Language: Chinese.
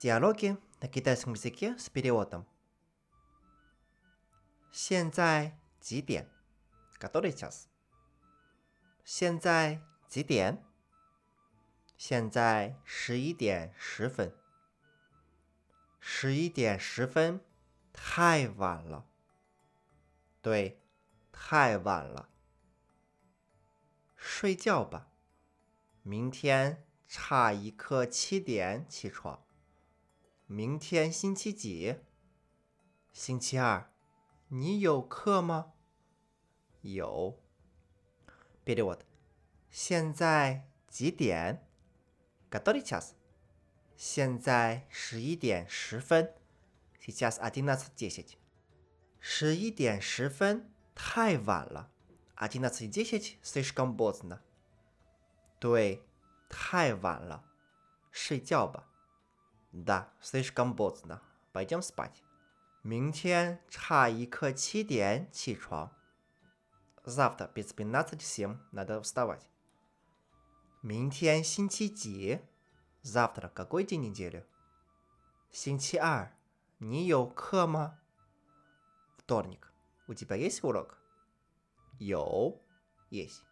Диалоги на китайском языке с переводом. 现在几点？Который час？现在几点？现在十一点十分。十一点十分，太晚了。对，太晚了。睡觉吧，明天差一刻七点起床。 明天星期几？星期二。你有课吗？有。Перевод。现在几点？Который час？现在十一点十分。Сейчас одиннадцать десять。十一点十分，太晚了。Одиннадцать десять слишком поздно。对，太晚了。睡觉吧。 Да, слишком поздно. Пойдем спать. Мин ха и к чи ден чи чуан. Завтра без 15.7 надо вставать. Завтра какой день недели? Синти ар. Ни. Вторник. У тебя есть урок? Йоу. Есть.